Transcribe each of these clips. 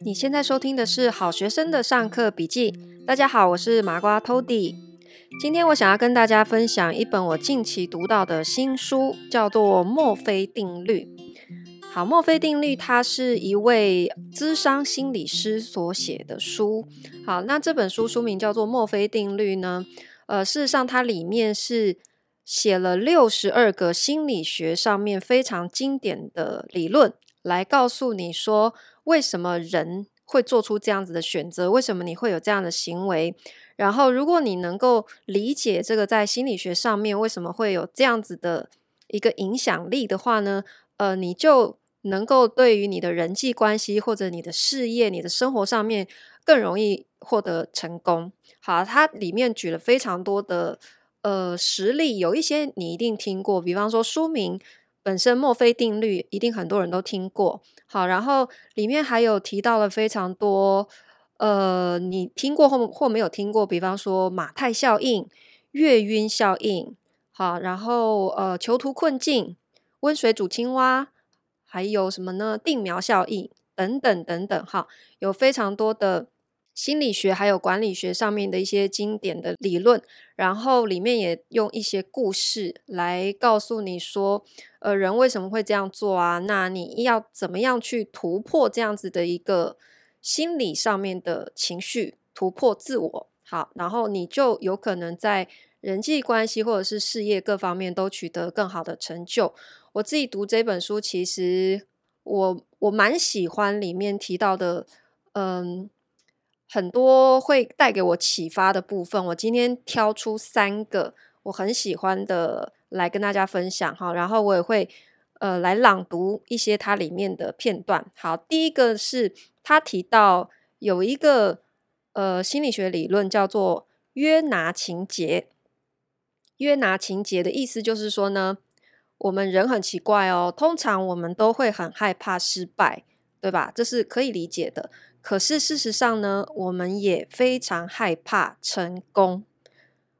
你现在收听的是好学生的上课笔记。大家好，我是麻瓜 Tody。今天我想要跟大家分享一本我近期读到的新书，叫做《墨菲定律》。好，墨菲定律，它是一位咨商心理师所写的书。好，那这本书书名叫做《墨菲定律》呢？呃，事实上，它里面是写了六十二个心理学上面非常经典的理论，来告诉你说，为什么人会做出这样子的选择？为什么你会有这样的行为？然后，如果你能够理解这个在心理学上面为什么会有这样子的一个影响力的话呢，呃，你就能够对于你的人际关系或者你的事业、你的生活上面更容易获得成功。好，它里面举了非常多的呃实例，有一些你一定听过，比方说书名。本身墨菲定律一定很多人都听过，好，然后里面还有提到了非常多，呃，你听过或或没有听过，比方说马太效应、月晕效应，好，然后呃，囚徒困境、温水煮青蛙，还有什么呢？定苗效应等等等等，哈，有非常多的。心理学还有管理学上面的一些经典的理论，然后里面也用一些故事来告诉你说，呃，人为什么会这样做啊？那你要怎么样去突破这样子的一个心理上面的情绪，突破自我？好，然后你就有可能在人际关系或者是事业各方面都取得更好的成就。我自己读这本书，其实我我蛮喜欢里面提到的，嗯。很多会带给我启发的部分，我今天挑出三个我很喜欢的来跟大家分享哈，然后我也会呃来朗读一些它里面的片段。好，第一个是他提到有一个呃心理学理论叫做约拿情节。约拿情节的意思就是说呢，我们人很奇怪哦，通常我们都会很害怕失败，对吧？这是可以理解的。可是事实上呢，我们也非常害怕成功。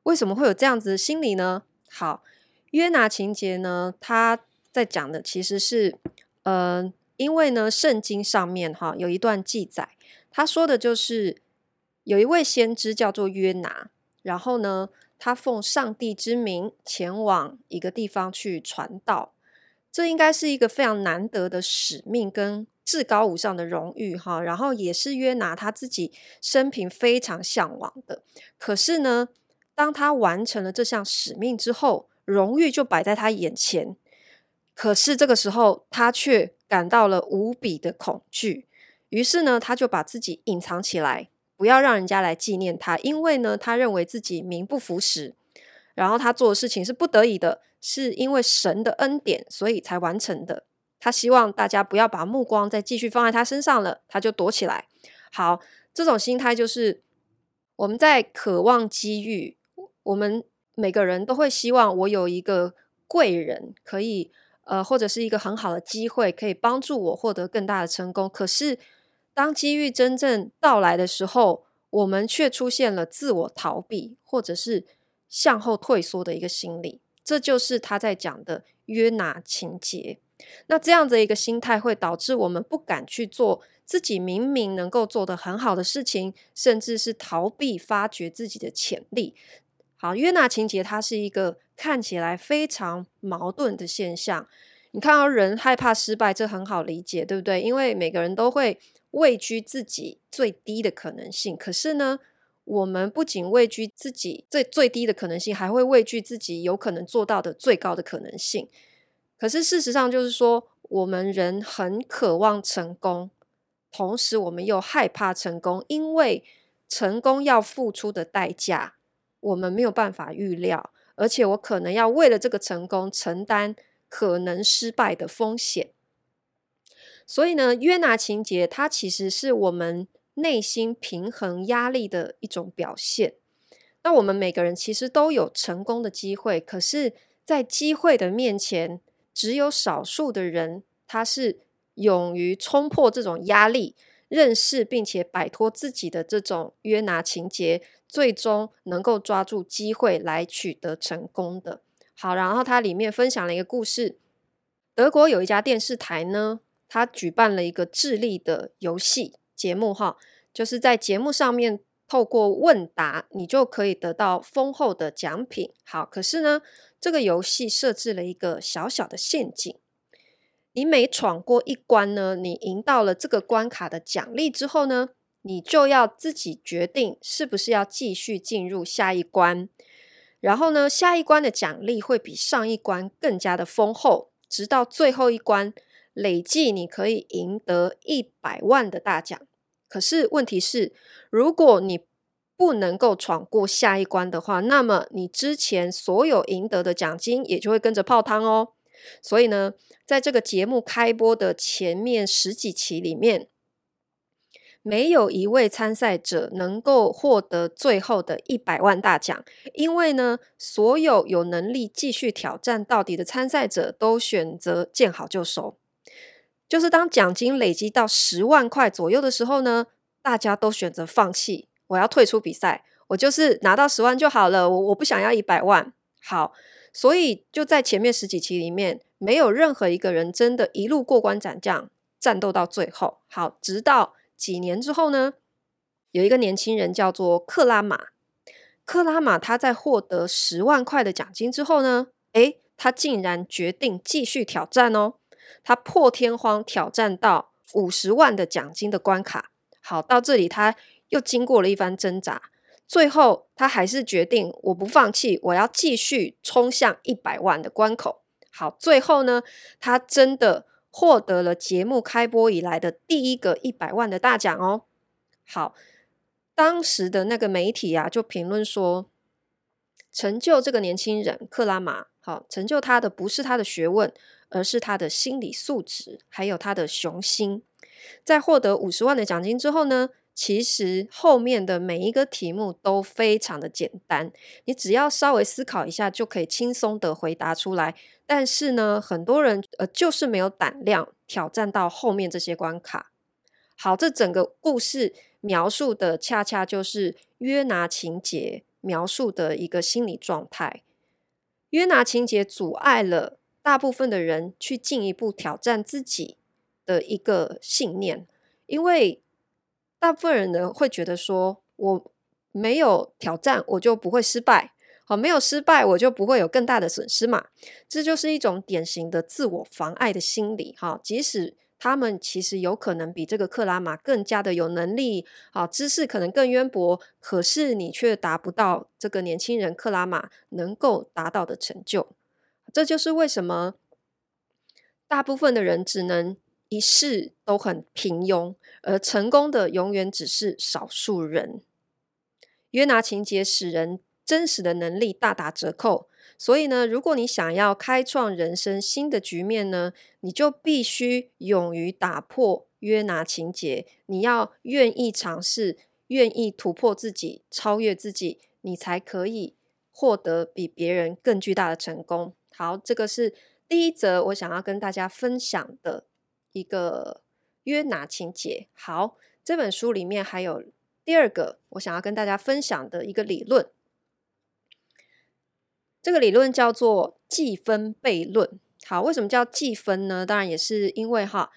为什么会有这样子的心理呢？好，约拿情节呢，他在讲的其实是，呃，因为呢，圣经上面哈有一段记载，他说的就是有一位先知叫做约拿，然后呢，他奉上帝之名前往一个地方去传道，这应该是一个非常难得的使命跟。至高无上的荣誉哈，然后也是约拿他自己生平非常向往的。可是呢，当他完成了这项使命之后，荣誉就摆在他眼前。可是这个时候，他却感到了无比的恐惧。于是呢，他就把自己隐藏起来，不要让人家来纪念他，因为呢，他认为自己名不符实。然后他做的事情是不得已的，是因为神的恩典，所以才完成的。他希望大家不要把目光再继续放在他身上了，他就躲起来。好，这种心态就是我们在渴望机遇，我们每个人都会希望我有一个贵人可以，呃，或者是一个很好的机会可以帮助我获得更大的成功。可是当机遇真正到来的时候，我们却出现了自我逃避或者是向后退缩的一个心理。这就是他在讲的约拿情节。那这样的一个心态会导致我们不敢去做自己明明能够做得很好的事情，甚至是逃避发掘自己的潜力。好，约拿情节它是一个看起来非常矛盾的现象。你看到人害怕失败，这很好理解，对不对？因为每个人都会畏惧自己最低的可能性。可是呢，我们不仅畏惧自己最最低的可能性，还会畏惧自己有可能做到的最高的可能性。可是事实上，就是说，我们人很渴望成功，同时我们又害怕成功，因为成功要付出的代价，我们没有办法预料，而且我可能要为了这个成功承担可能失败的风险。所以呢，约拿情节它其实是我们内心平衡压力的一种表现。那我们每个人其实都有成功的机会，可是，在机会的面前，只有少数的人，他是勇于冲破这种压力，认识并且摆脱自己的这种约拿情节，最终能够抓住机会来取得成功的。好，然后他里面分享了一个故事：德国有一家电视台呢，他举办了一个智力的游戏。节目哈，就是在节目上面透过问答，你就可以得到丰厚的奖品。好，可是呢，这个游戏设置了一个小小的陷阱。你每闯过一关呢，你赢到了这个关卡的奖励之后呢，你就要自己决定是不是要继续进入下一关。然后呢，下一关的奖励会比上一关更加的丰厚，直到最后一关累计你可以赢得一百万的大奖。可是问题是，如果你不能够闯过下一关的话，那么你之前所有赢得的奖金也就会跟着泡汤哦。所以呢，在这个节目开播的前面十几期里面，没有一位参赛者能够获得最后的一百万大奖，因为呢，所有有能力继续挑战到底的参赛者都选择见好就收。就是当奖金累积到十万块左右的时候呢，大家都选择放弃，我要退出比赛，我就是拿到十万就好了，我我不想要一百万。好。所以就在前面十几期里面，没有任何一个人真的一路过关斩将，战斗到最后。好，直到几年之后呢，有一个年轻人叫做克拉玛。克拉玛他在获得十万块的奖金之后呢，诶，他竟然决定继续挑战哦。他破天荒挑战到五十万的奖金的关卡。好，到这里他又经过了一番挣扎。最后，他还是决定我不放弃，我要继续冲向一百万的关口。好，最后呢，他真的获得了节目开播以来的第一个一百万的大奖哦。好，当时的那个媒体啊，就评论说，成就这个年轻人克拉玛，好，成就他的不是他的学问，而是他的心理素质，还有他的雄心。在获得五十万的奖金之后呢，其实后面的每一个题目都非常的简单，你只要稍微思考一下就可以轻松的回答出来。但是呢，很多人呃就是没有胆量挑战到后面这些关卡。好，这整个故事描述的恰恰就是约拿情节描述的一个心理状态。约拿情节阻碍了大部分的人去进一步挑战自己的一个信念，因为。大部分人呢会觉得说，我没有挑战，我就不会失败。好，没有失败，我就不会有更大的损失嘛。这就是一种典型的自我妨碍的心理。哈，即使他们其实有可能比这个克拉玛更加的有能力，啊，知识可能更渊博，可是你却达不到这个年轻人克拉玛能够达到的成就。这就是为什么大部分的人只能。一世都很平庸，而成功的永远只是少数人。约拿情节使人真实的能力大打折扣，所以呢，如果你想要开创人生新的局面呢，你就必须勇于打破约拿情节，你要愿意尝试，愿意突破自己，超越自己，你才可以获得比别人更巨大的成功。好，这个是第一则我想要跟大家分享的。一个约拿情节。好，这本书里面还有第二个我想要跟大家分享的一个理论。这个理论叫做计分悖论。好，为什么叫计分呢？当然也是因为哈，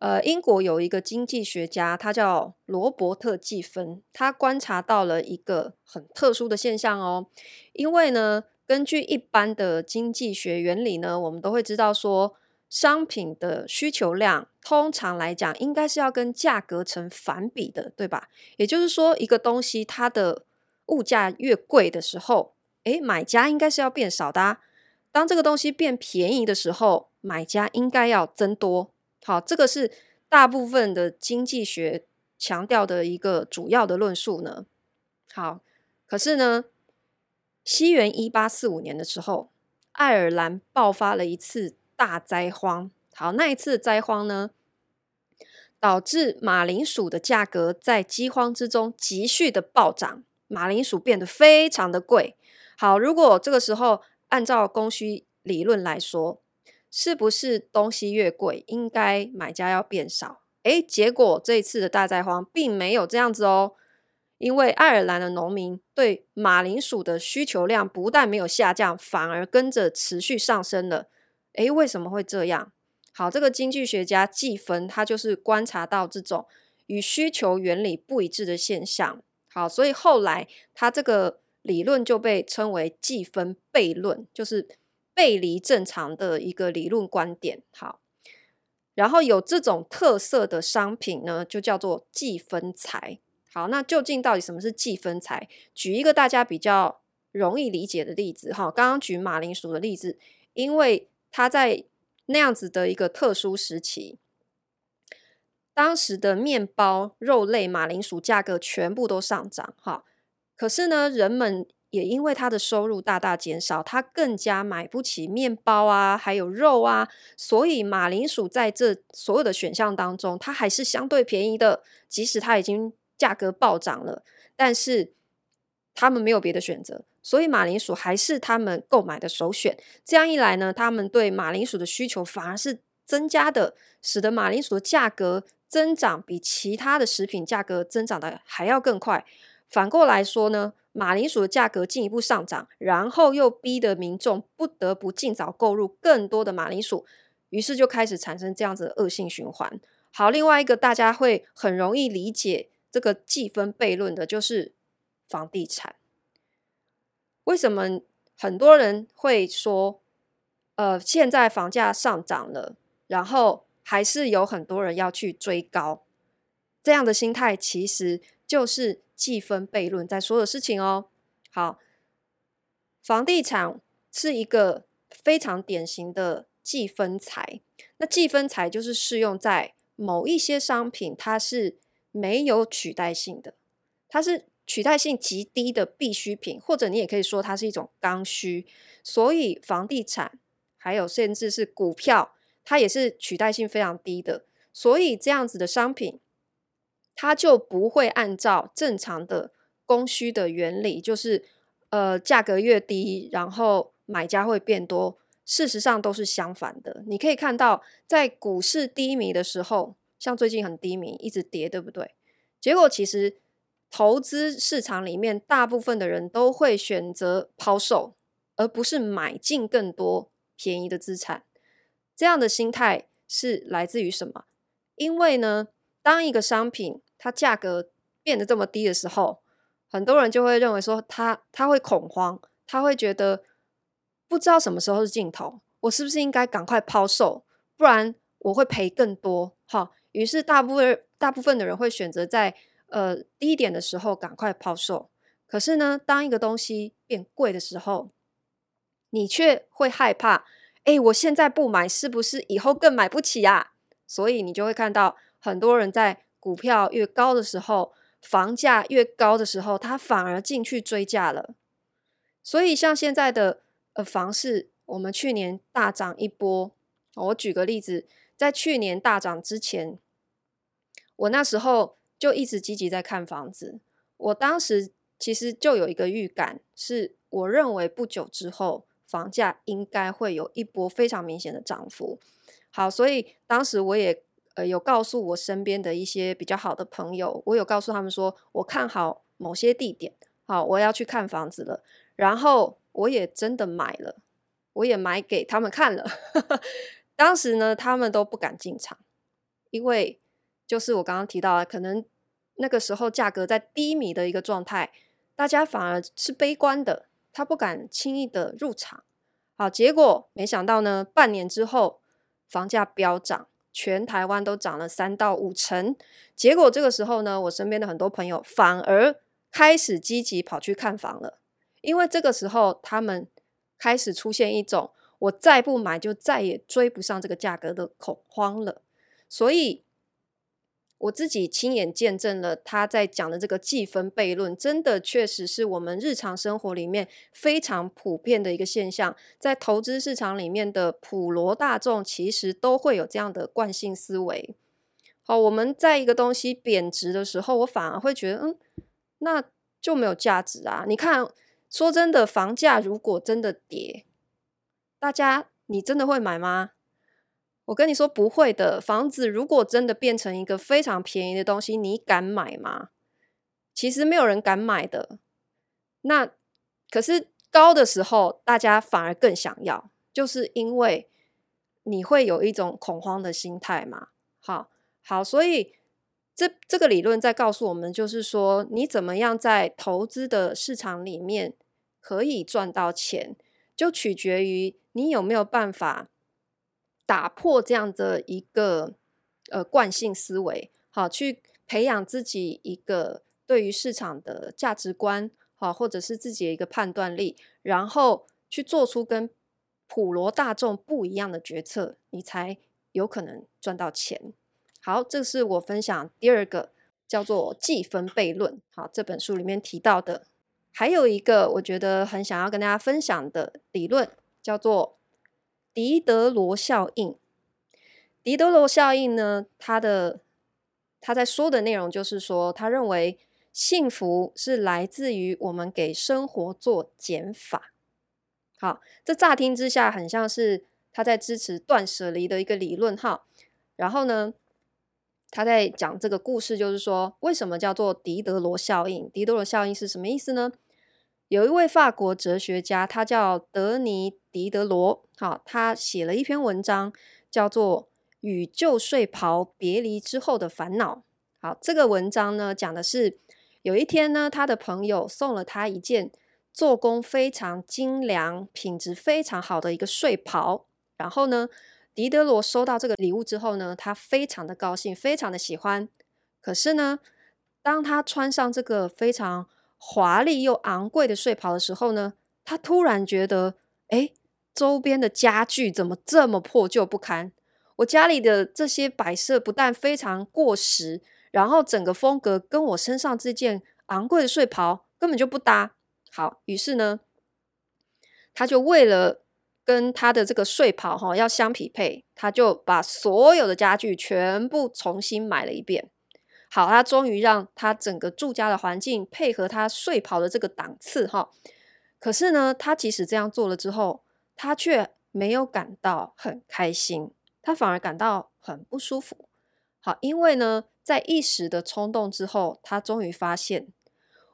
呃，英国有一个经济学家，他叫罗伯特计分，他观察到了一个很特殊的现象哦。因为呢，根据一般的经济学原理呢，我们都会知道说。商品的需求量通常来讲应该是要跟价格成反比的，对吧？也就是说，一个东西它的物价越贵的时候，诶，买家应该是要变少的啊。当这个东西变便宜的时候，买家应该要增多。好，这个是大部分的经济学强调的一个主要的论述呢。好，可是呢，西元一八四五年的时候，爱尔兰爆发了一次。大灾荒，好，那一次灾荒呢，导致马铃薯的价格在饥荒之中急剧的暴涨，马铃薯变得非常的贵。好，如果这个时候按照供需理论来说，是不是东西越贵，应该买家要变少？诶，结果这一次的大灾荒并没有这样子哦，因为爱尔兰的农民对马铃薯的需求量不但没有下降，反而跟着持续上升了。诶，为什么会这样？好，这个经济学家计分，他就是观察到这种与需求原理不一致的现象。好，所以后来他这个理论就被称为计分悖论，就是背离正常的一个理论观点。好，然后有这种特色的商品呢，就叫做计分财。好，那究竟到底什么是计分财？举一个大家比较容易理解的例子哈，刚刚举马铃薯的例子，因为他在那样子的一个特殊时期，当时的面包、肉类、马铃薯价格全部都上涨哈。可是呢，人们也因为他的收入大大减少，他更加买不起面包啊，还有肉啊，所以马铃薯在这所有的选项当中，它还是相对便宜的，即使它已经价格暴涨了，但是他们没有别的选择。所以马铃薯还是他们购买的首选。这样一来呢，他们对马铃薯的需求反而是增加的，使得马铃薯的价格增长比其他的食品价格增长的还要更快。反过来说呢，马铃薯的价格进一步上涨，然后又逼得民众不得不尽早购入更多的马铃薯，于是就开始产生这样子的恶性循环。好，另外一个大家会很容易理解这个计分悖论的，就是房地产。为什么很多人会说，呃，现在房价上涨了，然后还是有很多人要去追高？这样的心态其实就是计分悖论在说的事情哦。好，房地产是一个非常典型的计分财。那计分财就是适用在某一些商品，它是没有取代性的，它是。取代性极低的必需品，或者你也可以说它是一种刚需。所以房地产还有甚至是股票，它也是取代性非常低的。所以这样子的商品，它就不会按照正常的供需的原理，就是呃价格越低，然后买家会变多。事实上都是相反的。你可以看到，在股市低迷的时候，像最近很低迷，一直跌，对不对？结果其实。投资市场里面，大部分的人都会选择抛售，而不是买进更多便宜的资产。这样的心态是来自于什么？因为呢，当一个商品它价格变得这么低的时候，很多人就会认为说他他会恐慌，他会觉得不知道什么时候是尽头，我是不是应该赶快抛售，不然我会赔更多。哈，于是大部分大部分的人会选择在。呃，低点的时候赶快抛售。可是呢，当一个东西变贵的时候，你却会害怕。哎，我现在不买，是不是以后更买不起啊？所以你就会看到很多人在股票越高的时候，房价越高的时候，他反而进去追价了。所以像现在的呃房市，我们去年大涨一波。我举个例子，在去年大涨之前，我那时候。就一直积极在看房子。我当时其实就有一个预感，是我认为不久之后房价应该会有一波非常明显的涨幅。好，所以当时我也呃有告诉我身边的一些比较好的朋友，我有告诉他们说，我看好某些地点，好，我要去看房子了。然后我也真的买了，我也买给他们看了。当时呢，他们都不敢进场，因为就是我刚刚提到的，可能。那个时候价格在低迷的一个状态，大家反而是悲观的，他不敢轻易的入场。好，结果没想到呢，半年之后房价飙涨，全台湾都涨了三到五成。结果这个时候呢，我身边的很多朋友反而开始积极跑去看房了，因为这个时候他们开始出现一种我再不买就再也追不上这个价格的恐慌了，所以。我自己亲眼见证了他在讲的这个计分悖论，真的确实是我们日常生活里面非常普遍的一个现象。在投资市场里面的普罗大众，其实都会有这样的惯性思维。好，我们在一个东西贬值的时候，我反而会觉得，嗯，那就没有价值啊。你看，说真的，房价如果真的跌，大家你真的会买吗？我跟你说不会的，房子如果真的变成一个非常便宜的东西，你敢买吗？其实没有人敢买的。那可是高的时候，大家反而更想要，就是因为你会有一种恐慌的心态嘛。好，好，所以这这个理论在告诉我们，就是说你怎么样在投资的市场里面可以赚到钱，就取决于你有没有办法打破这样的一个呃惯性思维，好，去培养自己一个对于市场的价值观，好，或者是自己的一个判断力，然后去做出跟普罗大众不一样的决策，你才有可能赚到钱。好，这是我分享第二个叫做计分悖论。好，这本书里面提到的，还有一个我觉得很想要跟大家分享的理论，叫做狄德罗效应。狄德罗效应呢，他的他在说的内容就是说，他认为幸福是来自于我们给生活做减法。好，这乍听之下很像是他在支持断舍离的一个理论哈。然后呢，他在讲这个故事，就是说，为什么叫做狄德罗效应？狄德罗效应是什么意思呢？有一位法国哲学家，他叫德尼·狄德罗，好，他写了一篇文章，叫做《与旧睡袍别离之后的烦恼》。好，这个文章呢，讲的是有一天呢，他的朋友送了他一件做工非常精良、品质非常好的一个睡袍，然后呢，狄德罗收到这个礼物之后呢，他非常的高兴，非常的喜欢。可是呢，当他穿上这个非常华丽又昂贵的睡袍的时候呢，他突然觉得，哎，周边的家具怎么这么破旧不堪？我家里的这些摆设不但非常过时，然后整个风格跟我身上这件昂贵的睡袍根本就不搭。好，于是呢，他就为了跟他的这个睡袍哈要相匹配，他就把所有的家具全部重新买了一遍。好，他终于让他整个住家的环境配合他睡袍的这个档次哈。可是呢，他即使这样做了之后，他却没有感到很开心，他反而感到很不舒服。好，因为呢，在一时的冲动之后，他终于发现，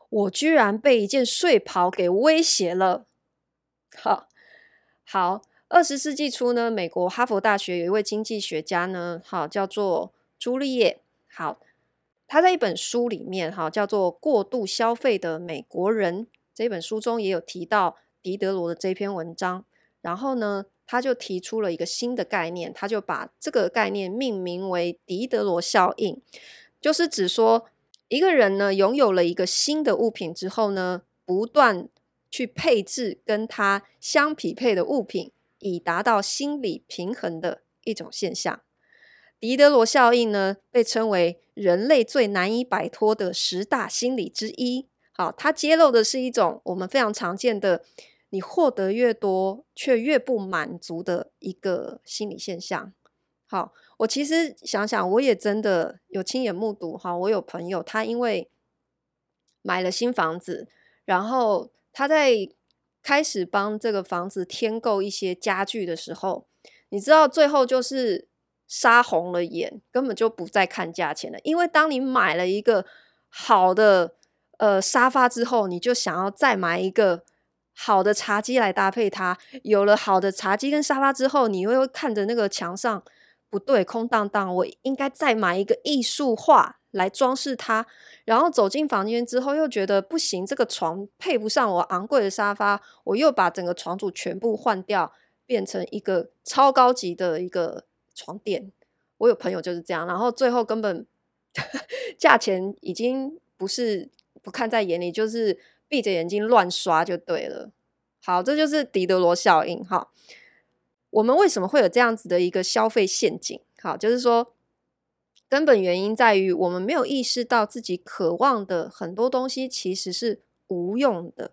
我居然被一件睡袍给威胁了。好。好，二十世纪初呢，美国哈佛大学有一位经济学家呢，好，叫做朱利叶。好，他在一本书里面，哈，叫做《过度消费的美国人》这本书中也有提到狄德罗的这篇文章。然后呢，他就提出了一个新的概念，他就把这个概念命名为狄德罗效应，就是指说一个人呢，拥有了一个新的物品之后呢，不断。去配置跟他相匹配的物品，以达到心理平衡的一种现象。狄德罗效应呢，被称为人类最难以摆脱的十大心理之一。好，它揭露的是一种我们非常常见的，你获得越多却越不满足的一个心理现象。好，我其实想想，我也真的有亲眼目睹。哈，我有朋友，他因为买了新房子，然后。他在开始帮这个房子添购一些家具的时候，你知道最后就是杀红了眼，根本就不再看价钱了。因为当你买了一个好的呃沙发之后，你就想要再买一个好的茶几来搭配它。有了好的茶几跟沙发之后，你又会看着那个墙上不对，空荡荡，我应该再买一个艺术画。来装饰它，然后走进房间之后，又觉得不行，这个床配不上我昂贵的沙发，我又把整个床组全部换掉，变成一个超高级的一个床垫。我有朋友就是这样，然后最后根本 价钱已经不是不看在眼里，就是闭着眼睛乱刷就对了。好，这就是狄德罗效应哈。我们为什么会有这样子的一个消费陷阱？好，就是说。根本原因在于，我们没有意识到自己渴望的很多东西其实是无用的。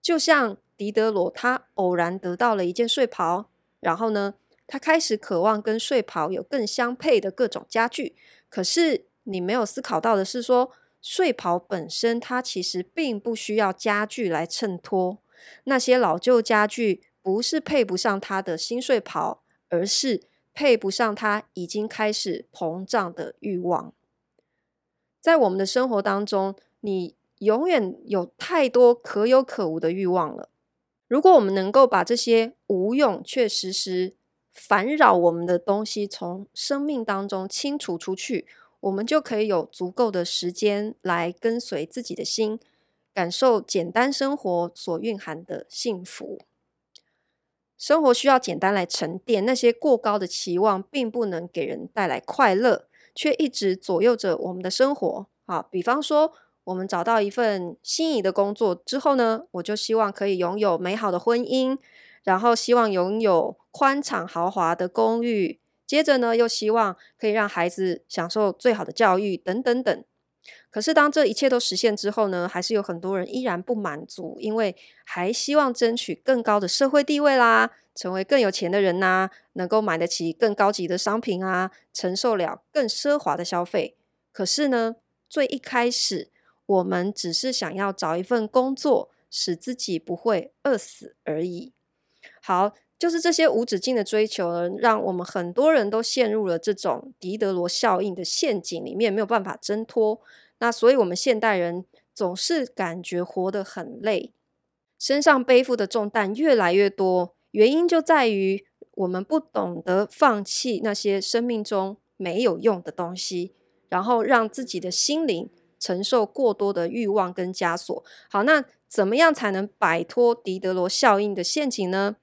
就像狄德罗，他偶然得到了一件睡袍，然后呢，他开始渴望跟睡袍有更相配的各种家具。可是你没有思考到的是说，睡袍本身它其实并不需要家具来衬托，那些老旧家具不是配不上他的新睡袍，而是。配不上他已经开始膨胀的欲望，在我们的生活当中，你永远有太多可有可无的欲望了。如果我们能够把这些无用却时时烦扰我们的东西从生命当中清除出去，我们就可以有足够的时间来跟随自己的心，感受简单生活所蕴含的幸福。生活需要简单来沉淀，那些过高的期望并不能给人带来快乐，却一直左右着我们的生活。好，比方说，我们找到一份心仪的工作之后呢，我就希望可以拥有美好的婚姻，然后希望拥有宽敞豪华的公寓。接着呢，又希望可以让孩子享受最好的教育，等等等。可是当这一切都实现之后呢，还是有很多人依然不满足，因为还希望争取更高的社会地位啦，成为更有钱的人呐，能够买得起更高级的商品啊，承受了更奢华的消费。可是呢，最一开始，我们只是想要找一份工作，使自己不会饿死而已。好。就是这些无止境的追求呢，让我们很多人都陷入了这种狄德罗效应的陷阱里面，没有办法挣脱。那所以，我们现代人总是感觉活得很累，身上背负的重担越来越多。原因就在于我们不懂得放弃那些生命中没有用的东西，然后让自己的心灵承受过多的欲望跟枷锁。好，那怎么样才能摆脱狄德罗效应的陷阱呢？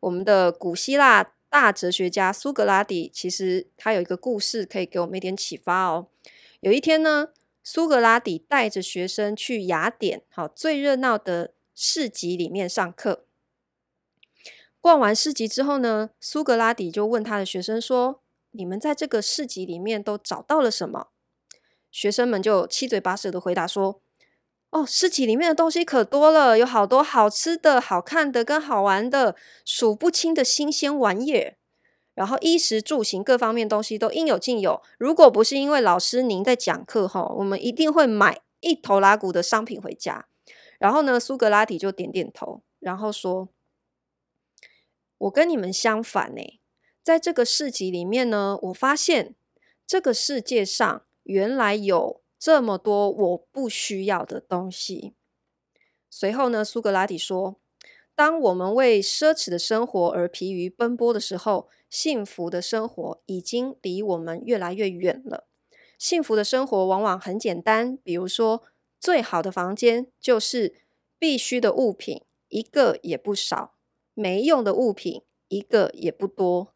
我们的古希腊大哲学家苏格拉底，其实他有一个故事可以给我们一点启发哦。有一天呢，苏格拉底带着学生去雅典，好，最热闹的市集里面上课。逛完市集之后呢，苏格拉底就问他的学生说：“你们在这个市集里面都找到了什么？”学生们就七嘴八舌的回答说。哦，市集里面的东西可多了，有好多好吃的、好看的跟好玩的，数不清的新鲜玩意。然后衣食住行各方面东西都应有尽有。如果不是因为老师您在讲课哈，我们一定会买一头拉骨的商品回家。然后呢，苏格拉底就点点头，然后说：“我跟你们相反呢，在这个市集里面呢，我发现这个世界上原来有。”这么多我不需要的东西。随后呢，苏格拉底说：“当我们为奢侈的生活而疲于奔波的时候，幸福的生活已经离我们越来越远了。幸福的生活往往很简单，比如说，最好的房间就是必须的物品一个也不少，没用的物品一个也不多。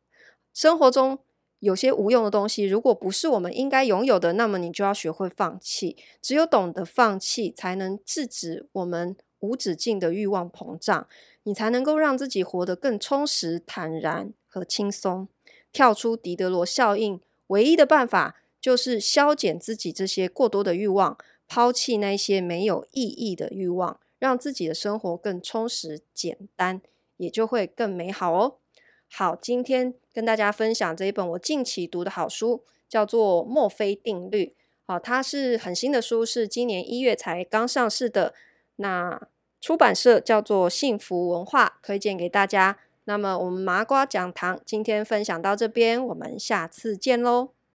生活中。”有些无用的东西，如果不是我们应该拥有的，那么你就要学会放弃。只有懂得放弃，才能制止我们无止境的欲望膨胀，你才能够让自己活得更充实、坦然和轻松。跳出狄德罗效应，唯一的办法就是削减自己这些过多的欲望，抛弃那些没有意义的欲望，让自己的生活更充实、简单，也就会更美好哦。好，今天跟大家分享这一本我近期读的好书，叫做《墨菲定律》。好，它是很新的书，是今年一月才刚上市的。那出版社叫做幸福文化，推荐给大家。那么我们麻瓜讲堂今天分享到这边，我们下次见喽。